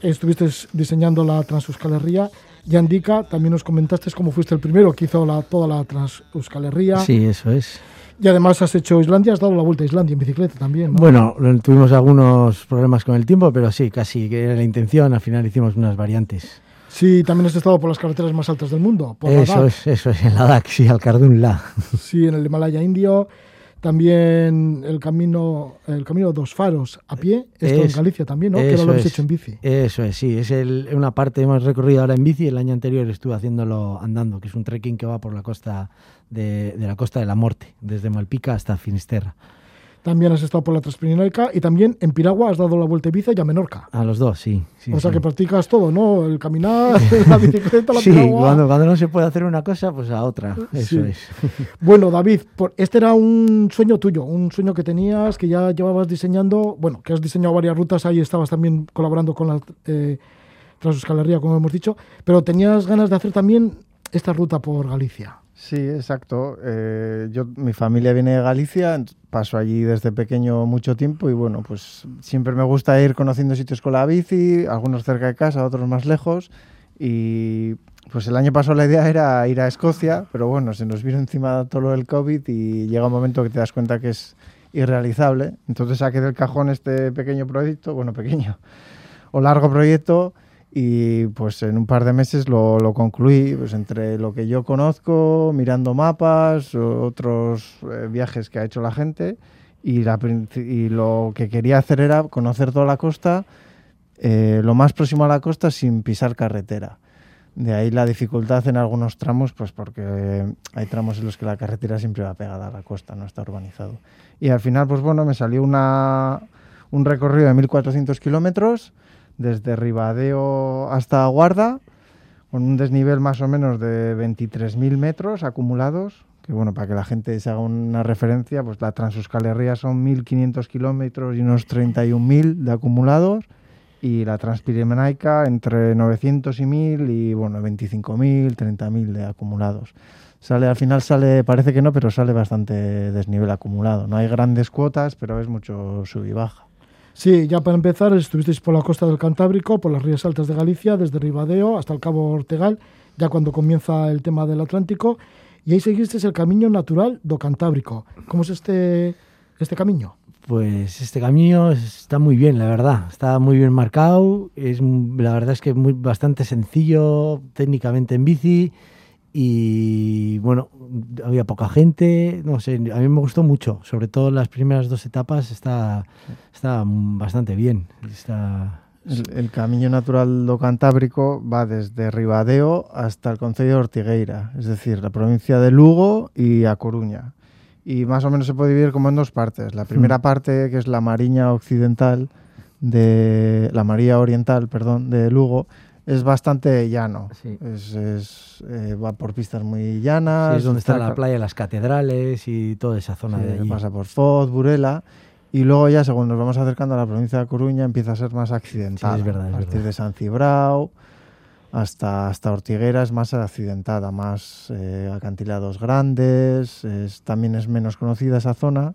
estuviste diseñando la Transeuskal y Andica, también nos comentaste cómo fuiste el primero que hizo toda la Transeuskal Sí, eso es. Y además has hecho Islandia, has dado la vuelta a Islandia en bicicleta también. ¿no? Bueno, tuvimos algunos problemas con el tiempo, pero sí, casi que era la intención. Al final hicimos unas variantes. Sí, también has estado por las carreteras más altas del mundo. Por eso es, eso es, en la DAC, sí, al Cardún La. Sí, en el Himalaya Indio. También el camino, el camino Dos Faros a pie, esto en Galicia también, ¿no? Que lo habéis hecho en bici. Eso es, sí, es el, una parte hemos recorrido ahora en bici. El año anterior estuve haciéndolo andando, que es un trekking que va por la costa de, de la costa de la Morte, desde Malpica hasta Finisterra. También has estado por la Transpirinaica y también en Piragua has dado la vuelta a Ibiza y a Menorca. A los dos, sí. o sea que practicas todo, ¿no? El caminar, la bicicleta, la sí, Cuando, cuando no se puede hacer una cosa, pues a otra. Eso es. bueno, David, este era un sueño tuyo, un sueño que tenías, que ya llevabas diseñando, bueno, que has diseñado varias rutas, ahí estabas también colaborando con la eh, como hemos dicho, pero tenías ganas de hacer también esta ruta por Galicia. Sí, exacto. Eh, yo, mi familia viene de Galicia, paso allí desde pequeño mucho tiempo y bueno, pues siempre me gusta ir conociendo sitios con la bici, algunos cerca de casa, otros más lejos. Y pues el año pasado la idea era ir a Escocia, pero bueno, se nos vino encima todo lo del COVID y llega un momento que te das cuenta que es irrealizable. Entonces saqué del cajón este pequeño proyecto, bueno, pequeño o largo proyecto y pues en un par de meses lo, lo, concluí, pues entre lo que yo conozco, mirando mapas, otros eh, viajes que ha hecho la gente y, la, y, lo que quería hacer era conocer toda la costa, eh, lo más próximo a la costa sin pisar carretera. De ahí la dificultad en algunos tramos, pues porque hay tramos en los que la carretera siempre va pegada a la costa, no está urbanizado. Y al final, pues bueno, me salió una, un recorrido de 1.400 kilómetros, desde Ribadeo hasta Guarda, con un desnivel más o menos de 23.000 metros acumulados, que bueno, para que la gente se haga una referencia, pues la Transuscalería son 1.500 kilómetros y unos 31.000 de acumulados, y la Transpirenaica entre 900 y 1.000 y bueno, 25.000, 30.000 de acumulados. Sale, al final sale, parece que no, pero sale bastante desnivel acumulado. No hay grandes cuotas, pero es mucho sub y baja. Sí, ya para empezar, estuvisteis por la costa del Cantábrico, por las rías altas de Galicia, desde Ribadeo hasta el Cabo Ortegal, ya cuando comienza el tema del Atlántico, y ahí seguisteis el camino natural do Cantábrico. ¿Cómo es este, este camino? Pues este camino está muy bien, la verdad. Está muy bien marcado. Es, la verdad es que es bastante sencillo técnicamente en bici y bueno, había poca gente, no sé, a mí me gustó mucho, sobre todo las primeras dos etapas está, está bastante bien. Está... El, camino natural do Cantábrico va desde Ribadeo hasta el Concello de Ortigueira, es decir, la provincia de Lugo y A Coruña. Y más o menos se puede dividir como en dos partes. La primera hmm. parte, que es la Mariña Occidental, de la María Oriental, perdón, de Lugo, es bastante llano. Es, eh, va por pistas muy llanas. es donde está la playa, las catedrales y toda esa zona de allí. Pasa por Foz, Burela. Y luego ya, según nos vamos acercando a la provincia de Coruña, empieza a ser más accidentada. es verdad, a partir de San Cibrao hasta, hasta Ortiguera es más accidentada, más eh, acantilados grandes, también es menos conocida esa zona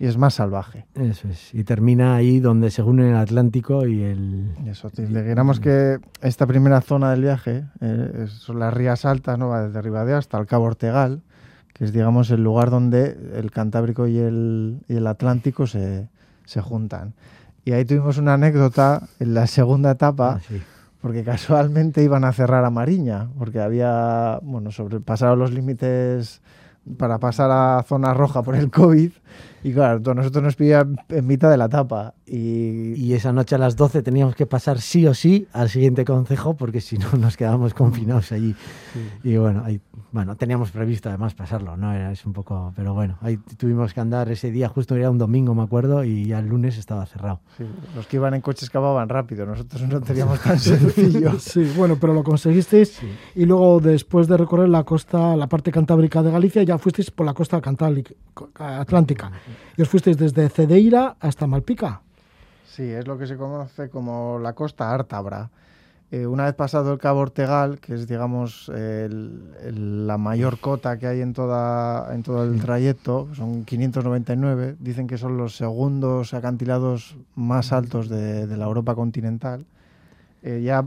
y es más salvaje. Eso es. Y termina ahí donde se unen el Atlántico y el... Eso, digamos que esta primera zona del viaje eh, son las rías altas, ¿no? Va desde Ribadeo hasta el Cabo Ortegal, que es, digamos, el lugar donde el Cantábrico y el, y el Atlántico se, se, juntan. Y ahí tuvimos una anécdota en la segunda etapa, ah, porque casualmente iban a cerrar a Mariña, porque había, bueno, sobrepasado los límites para pasar a zona roja por el COVID Y claro, a nosotros nos pilla en mitad de la etapa. Y, Y esa noche a las 12 teníamos que pasar sí o sí al siguiente concejo porque si no nos quedábamos confinados allí. Y bueno, ahí, bueno, teníamos previsto además pasarlo, ¿no? Era, es un poco, pero bueno, ahí tuvimos que andar ese día, justo era un domingo, me acuerdo, y ya el lunes estaba cerrado. sí, los que iban en coche excavaban rápido, nosotros no teníamos tan sencillo. Sí, bueno, pero lo conseguisteis y luego después de recorrer la costa, la parte cantábrica de Galicia, ya fuisteis por la costa cantábrica, atlántica y os fuisteis desde Cedeira hasta Malpica. Sí, es lo que se conoce como la costa ártabra. Eh, una vez pasado el Cabo Ortegal, que es, digamos, el- el- la mayor cota que hay en, toda, en todo el trayecto, son 599, dicen que son los segundos acantilados más altos de, de la Europa continental. Eh, ya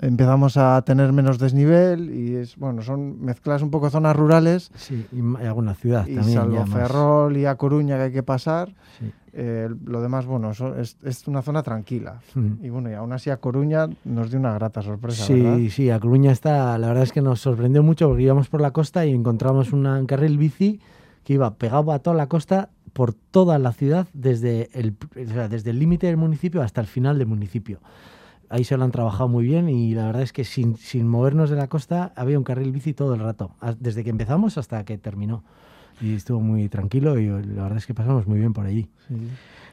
empezamos a tener menos desnivel y es, bueno, son mezclas un poco zonas rurales Sí, y y alguna ciudad y también. salvo. Ferrol y A Coruña que hay que pasar, Sí. eh, lo demás, bueno, so- es, es una zona tranquila. Mm. Y bueno, y aún así a Coruña nos dio una grata sorpresa, Sí, ¿verdad? sí, a Coruña está, la verdad es que nos sorprendió mucho porque íbamos por la costa y encontramos una- un carril bici que iba pegado a toda la costa por toda la ciudad desde el o sea, desde el límite del municipio hasta el final del municipio. Ahí se lo han trabajado muy bien y la verdad es que sin, sin movernos de la costa había un carril bici todo el rato, desde que empezamos hasta que terminó. Y estuvo muy tranquilo y la verdad es que pasamos muy bien por allí.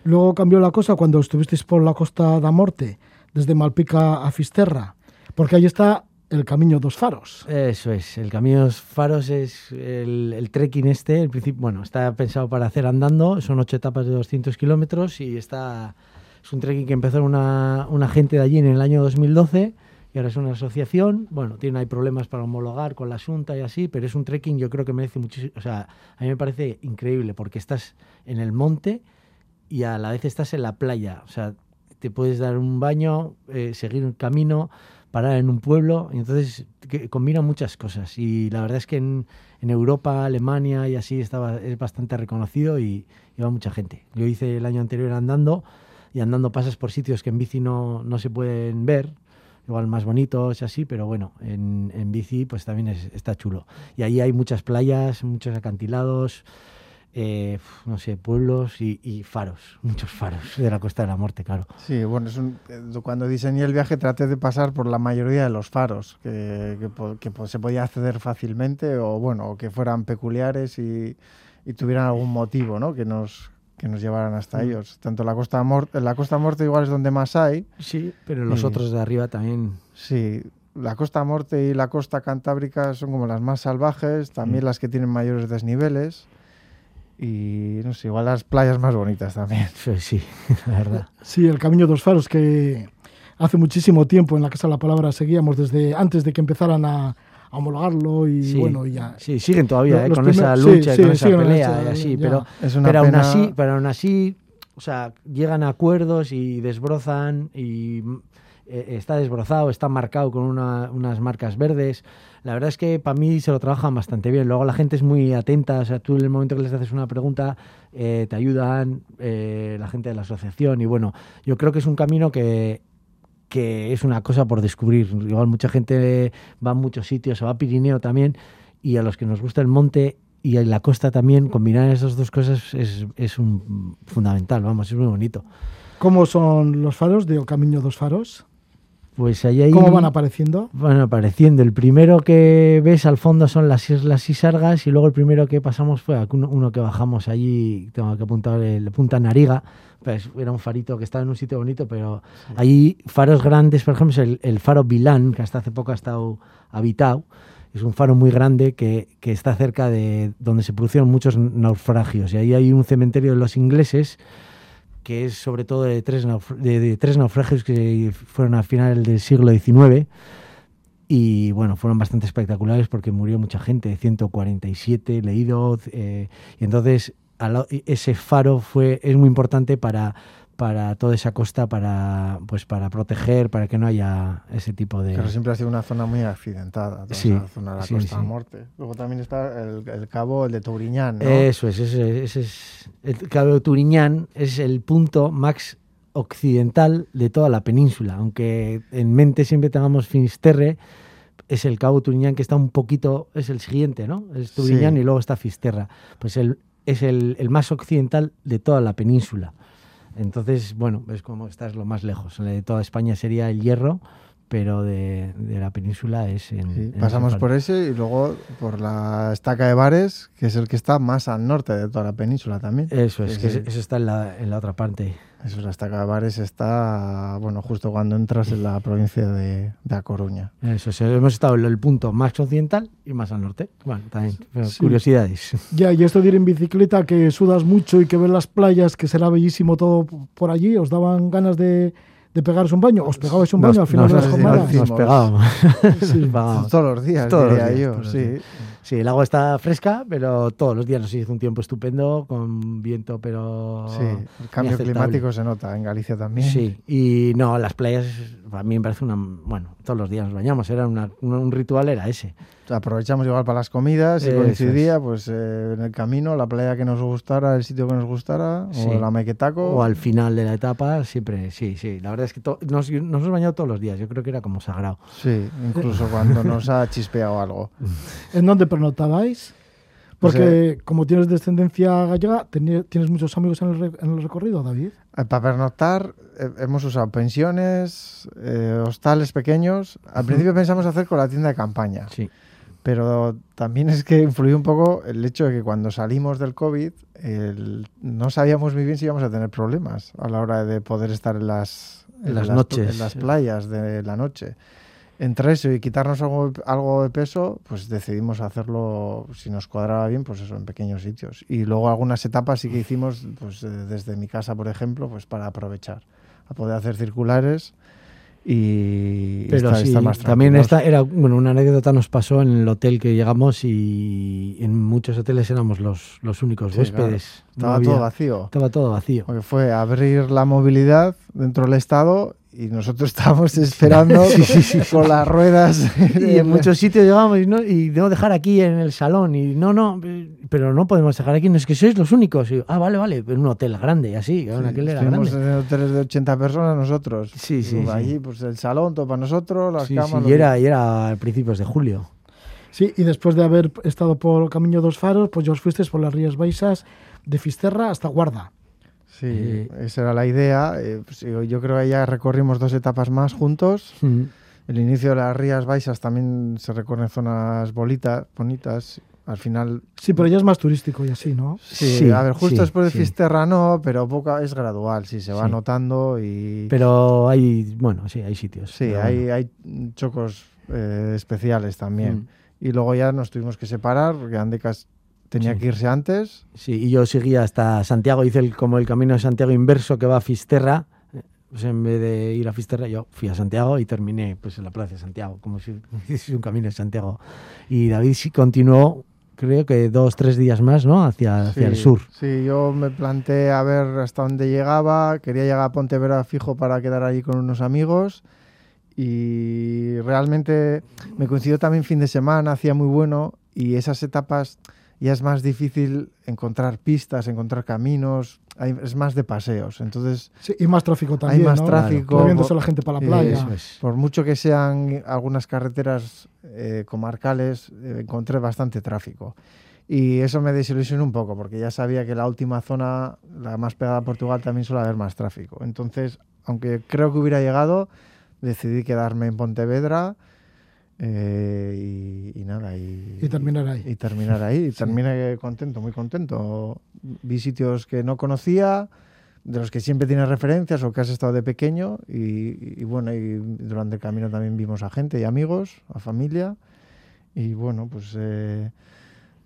Luego cambió la cosa cuando estuvisteis por la costa da Morte, desde Malpica a Fisterra, porque ahí está el Camino dos Faros. Eso es, el Camino de los Faros es el, el trekking este, el principio, bueno, está pensado para hacer andando, son ocho etapas de 200 kilómetros y está, es un trekking que empezó una, una gente de allí en el año 2012 y ahora es una asociación, bueno, tiene hay problemas para homologar con la Junta y así, pero es un trekking yo creo que merece muchísimo, o sea, a mí me parece increíble porque estás en el monte y a la vez estás en la playa, o sea, te puedes dar un baño, eh, seguir un camino, parar en un pueblo, y entonces que combina muchas cosas. Y la verdad es que en, en Europa, Alemania y así estaba, es bastante reconocido y, y va mucha gente. Yo hice el año anterior andando y andando pasas por sitios que en bici no, no se pueden ver, igual más bonitos y así, pero bueno, en, en bici pues también es- está chulo. Y ahí hay muchas playas, muchos acantilados, eh, no sé, pueblos y, y faros, muchos faros de la Costa de la Muerte, claro. Sí, bueno, es un- eh, cuando diseñé el viaje traté de pasar por la mayoría de los faros que, que que po- se podía acceder fácilmente o bueno, que fueran peculiares y, y tuvieran algún motivo, ¿no? Que nos que nos llevaran hasta Mm. ellos. Tanto la costa Morte, la costa Morte igual es donde más hay. Sí, pero los otros de arriba también Sí, la costa Morte y la costa Cantábrica son como las más salvajes, también Mm. las que tienen mayores desniveles y no sé, igual las playas más bonitas también. Sí, sí, la verdad. Sí, el Camino dos Faros que hace muchísimo tiempo en la Casa de la Palabra seguíamos desde antes de que empezaran a, a homologarlo y Sí, bueno, y ya. sí, siguen todavía eh, con esa lucha y sí, con esa pelea y así, ya. pero, Es una pero aún así, pero aún así, o sea, llegan a acuerdos y desbrozan y eh, está desbrozado, está marcado con una- unas marcas verdes. La verdad es que para mí se lo trabajan bastante bien. Luego la gente es muy atenta, o sea, tú en el momento que les haces una pregunta eh, te ayudan eh, la gente de la asociación y bueno, yo creo que es un camino que que es una cosa por descubrir. Igual mucha gente va a muchos sitios, o va a Pirineo también, y a los que nos gusta el monte y la costa también, combinar esas dos cosas es, es un fundamental, vamos, es muy bonito. ¿Cómo son los faros del Camino dos Faros? Pues ahí hay- ¿Cómo van apareciendo? van apareciendo. El primero que ves al fondo son las Islas Isargas y luego el primero que pasamos fue uno, uno que bajamos allí, tengo que apuntar el Punta Nariga, pues era un farito que estaba en un sitio bonito, pero hay faros grandes, por ejemplo, el, el faro Vilán, que hasta hace poco ha estado habitado. Es un faro muy grande que, que está cerca de donde se produjeron muchos naufragios. Y ahí hay un cementerio de los ingleses que es sobre todo de tres, de, tres naufragios que fueron a final del siglo XIX y bueno, fueron bastante espectaculares porque murió mucha gente, 147 leídos, eh, y entonces ese faro fue es muy importante para para toda esa costa para pues para proteger para que no haya ese tipo de Pero siempre ha sido una zona muy accidentada, toda Sí, esa zona de la sí, Costa sí. Morte. Luego también está el, el cabo, el de Touriñán, ¿no? Eso es, ese, ese es. El Cabo de Turiñán es el punto más occidental de toda la península, aunque en mente siempre tengamos Finisterre, es el Cabo Turiñán que está un poquito, es el siguiente, ¿no? Es Turiñán Sí. y luego está Fisterra. Pues el, es el, el más occidental de toda la península. Entonces, bueno, es como estás lo más lejos. De toda España sería el Hierro, pero de, de la península es en. Sí, en pasamos por ese y luego por la estaca de Bares, que es el que está más al norte de toda la península también. Eso es, Sí, que sí. eso- eso está en la, en la otra parte. Eso es la estaca de Bares, está, bueno, justo cuando entras en la provincia de, de A Coruña. Eso es, hemos estado en el punto más occidental y más al norte. Bueno, también, pero Sí. curiosidades. Ya, y esto de ir en bicicleta, que sudas mucho y que ves las playas, que será bellísimo todo por allí, ¿os daban ganas de, de pegaros un baño? ¿Os pegabais un Nos- baño al final nos- de las jornadas? Nos Hicimos. pegábamos. Sí. Nos pegábamos. Todos los días, Todos los diría días, yo, los sí. Sí, el agua está fresca, pero todos los días nos hizo un tiempo estupendo, con viento, pero. Sí, el cambio climático se nota en Galicia también. Sí, y no, las playas a mí me parece una. Bueno, todos los días nos bañamos, era una- un, ritual, era ese. Aprovechamos igual para las comidas y Eso coincidía pues eh, en el camino, la playa que nos gustara, el sitio que nos gustara, Sí. o la Maquetaco. O al final de la etapa, siempre, sí, sí. La verdad es que nos, nos hemos bañado todos los días, yo creo que era como sagrado. Sí, incluso cuando nos ha chispeado algo. ¿En dónde pernotabais? Porque como tienes descendencia gallega, ¿tienes muchos amigos en el, re- en el recorrido, David? Eh, Para pernoctar eh, hemos usado pensiones, eh, hostales pequeños. Al principio pensamos hacer con la tienda de campaña, Sí. pero también es que influyó un poco el hecho de que cuando salimos del COVID el- no sabíamos muy bien si íbamos a tener problemas a la hora de poder estar en las, En las noches. en las playas de la noche. Entre eso y quitarnos algo, algo de peso, pues decidimos hacerlo, si nos cuadraba bien, pues eso, en pequeños sitios. Y luego algunas etapas sí que hicimos, pues eh, desde mi casa, por ejemplo, pues para aprovechar, a poder hacer circulares y Pero estar, sí, más también esta era, bueno, una anécdota nos pasó en el hotel que llegamos y en muchos hoteles éramos los, los únicos Sí, huéspedes. Estaba había- todo vacío. Estaba todo vacío. Porque fue abrir la movilidad dentro del Estado y nosotros estábamos esperando con las ruedas. Y en muchos sitios llegamos y no, y debo dejar aquí en el salón. Y no, no, pero no podemos dejar aquí, no es que sois los únicos. Y yo, ah, vale, vale, en un hotel grande, así, que en aquel era Estuvimos grande. en hoteles de 80 personas nosotros. Sí, sí, Y sí. Allí, pues el salón, todo para nosotros, las Sí, camas. sí, y era, y era a principios de julio. Sí, y después de haber estado por Camino dos Faros, pues ya os fuisteis por las Rías Baixas de Fisterra hasta Guarda. Sí, Eh, esa era la idea. Eh, pues, yo creo que ya recorrimos dos etapas más juntos. El inicio de las Rías Baixas también se recorren zonas bolitas, bonitas. Al final Sí, pero ya es más turístico y así, ¿no? Sí, Sí, a ver, justo sí, después de sí. Fisterra no, pero es gradual, sí, se va notando y Pero hay, bueno, sí, hay sitios. sí, hay, bueno. hay chocos eh, especiales también. Mm. Y luego ya nos tuvimos que separar porque Andecas tenía Sí. que irse antes. Sí, y yo seguía hasta Santiago, hice el, como el camino de Santiago inverso que va a Fisterra. Pues en vez de ir a Fisterra, yo fui a Santiago y terminé pues en la plaza de Santiago, como si hiciese un camino de Santiago. Y David sí continuó, creo que dos, tres días más, ¿no? Hacia, hacia el sur. Sí, yo me planteé a ver hasta dónde llegaba. Quería llegar a Pontevedra fijo para quedar allí con unos amigos. Y realmente me coincidió también fin de semana, hacía muy bueno. Y esas etapas ya es más difícil encontrar pistas, encontrar caminos. hay- es más de paseos. Entonces, Sí, y más tráfico también, más ¿no? tráfico. Moviéndose la gente para la playa. Es. por mucho que sean algunas carreteras eh, comarcales, eh, encontré bastante tráfico. Y eso me desilusionó un poco, porque ya sabía que la última zona, la más pegada a Portugal, también suele haber más tráfico. Entonces, aunque creo que hubiera llegado, decidí quedarme en Pontevedra eh, y, y nada. Y, Y terminar ahí. Y terminar ahí. Y terminé contento, muy contento. Vi sitios que no conocía, de los que siempre tienes referencias o que has estado de pequeño. Y, y bueno, y durante el camino también vimos a gente y amigos, a familia. Y bueno, pues eh,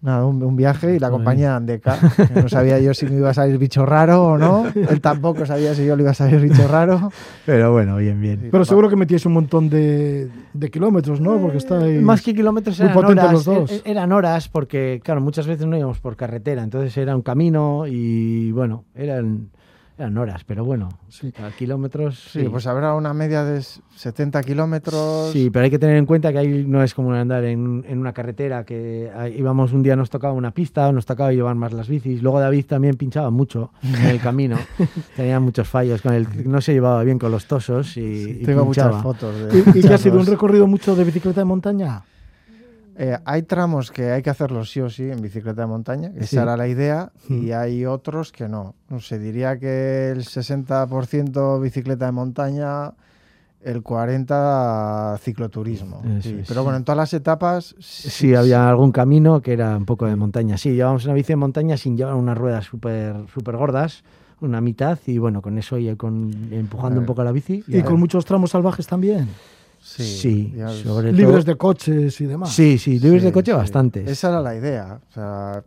nada, un, un viaje y la compañía de Andeca. no sabía yo si me iba a salir bicho raro o no. Él tampoco sabía si yo le iba a salir bicho raro. Pero bueno, bien, bien. Pero seguro que metíais un montón de, de kilómetros, ¿no? Porque estáis... Más que kilómetros eran horas, los dos. e- eran horas porque, claro, muchas veces no íbamos por carretera, entonces era un camino y, bueno, eran, eran horas, pero bueno, Sí. a kilómetros... Sí, pues habrá una media de s- 70 kilómetros. Sí, pero hay que tener en cuenta que ahí no es como andar en, en una carretera, que íbamos un día nos tocaba una pista, nos tocaba llevar más las bicis. Luego David también pinchaba mucho en el camino, tenía muchos fallos, con el, no se llevaba bien con los tosos y, y Tengo pinchaba. muchas fotos. De ¿Y, y que ha sido un recorrido mucho de bicicleta de montaña? Eh, hay tramos que hay que hacerlos sí o sí en bicicleta de montaña, que Sí. esa era la idea, y hay otros que no. No sé, diría que el 60% bicicleta de montaña, el 40% cicloturismo. Sí. es. Pero bueno, en todas las etapas Sí, había algún camino que era un poco de montaña. Sí, llevábamos una bici de montaña sin llevar unas ruedas súper súper gordas, una mitad, y bueno, con eso y con, empujando un poco la bici. Y con muchos tramos salvajes también. Sí, Sí, sobre Libres todo- de coches y demás. Sí, sí, libres Sí, de coche sí. bastantes. Esa era la idea. O sea,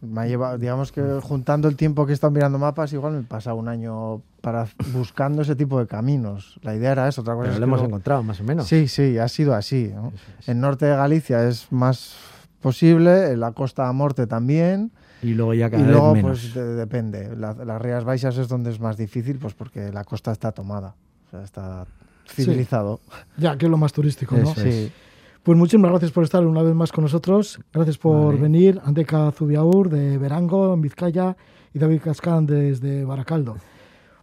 me ha llevado, digamos que juntando el tiempo que he estado mirando mapas, igual me he pasado un año para buscando ese tipo de caminos. La idea era eso, otra cosa Pero es lo que hemos luego- encontrado, más o menos. Sí, sí, ha sido así. ¿no? Es. En norte de Galicia es más posible, en la costa de Morte también, Y luego ya cada y vez luego menos. pues de- depende. La- las Rías Baixas es donde es más difícil, pues porque la costa está tomada, o sea, está civilizado. Ya, que es lo más turístico, ¿no? Eso Sí. Pues muchísimas gracias por estar una vez más con nosotros. Gracias por Vale. venir. Andeca Zubiaur de Verango, en Vizcaya, y David Cascán desde Baracaldo.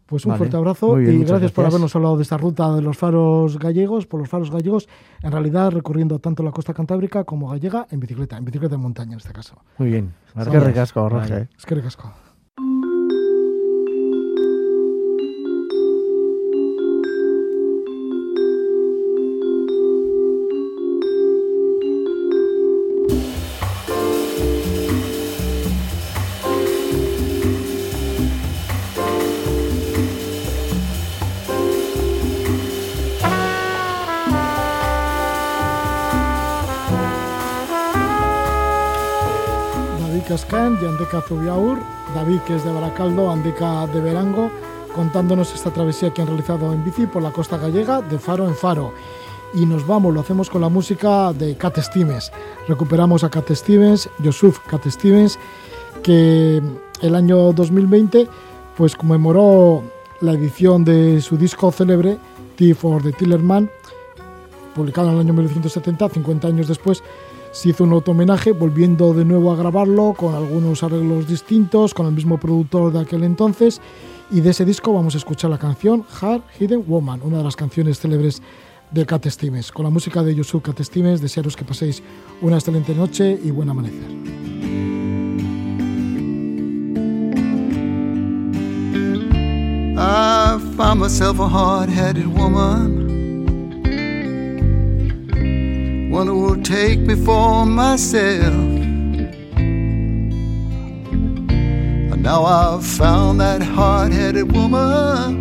Pues un Vale. fuerte abrazo bien, y muchas gracias, por gracias. habernos hablado de esta ruta de los faros gallegos, por los faros gallegos, en realidad recorriendo tanto la costa cantábrica como gallega en bicicleta, en bicicleta de montaña en este caso. Muy bien. Qué gracias. ricasco, Vale. Roge. Es que recasco. Cascán y Andeca Zubiaur. David, que es de Baracaldo, Andeca de Verango, contándonos esta travesía que han realizado en bici por la costa gallega de faro en faro. Y nos vamos, lo hacemos con la música de Cat Stevens. Recuperamos a Cat Stevens, Yusuf Cat Stevens, que el año 2020 pues conmemoró la edición de su disco célebre, Tea for the Tillerman, publicado en el año 1970, 50 años después, se hizo un auto-homenaje, volviendo de nuevo a grabarlo con algunos arreglos distintos, con el mismo productor de aquel entonces. Y de ese disco vamos a escuchar la canción Hard Hidden Woman, una de las canciones célebres de Cat Stevens. Con la música de Yosu Cat Stevens, desearos que paséis una excelente noche y buen amanecer. One who will take me for myself. And now I've found that hard headed woman.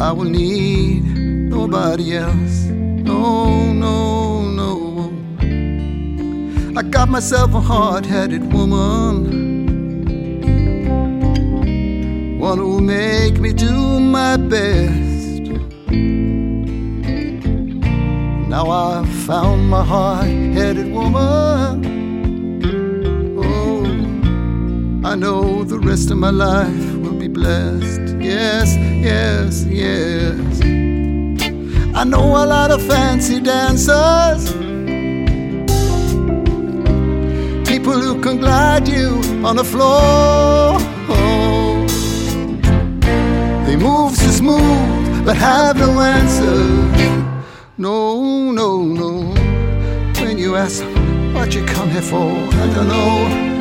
I will need nobody else. No, no, no. I got myself a hard headed woman one who'll make me do my best. Now I've found my hard headed woman. Oh, I know the rest of my life will be blessed. Yes, yes, yes. I know a lot of fancy dancers. People who can glide you on the floor. They move so smooth, but have no answer. No, no, no. When you ask what you come here for, I don't know.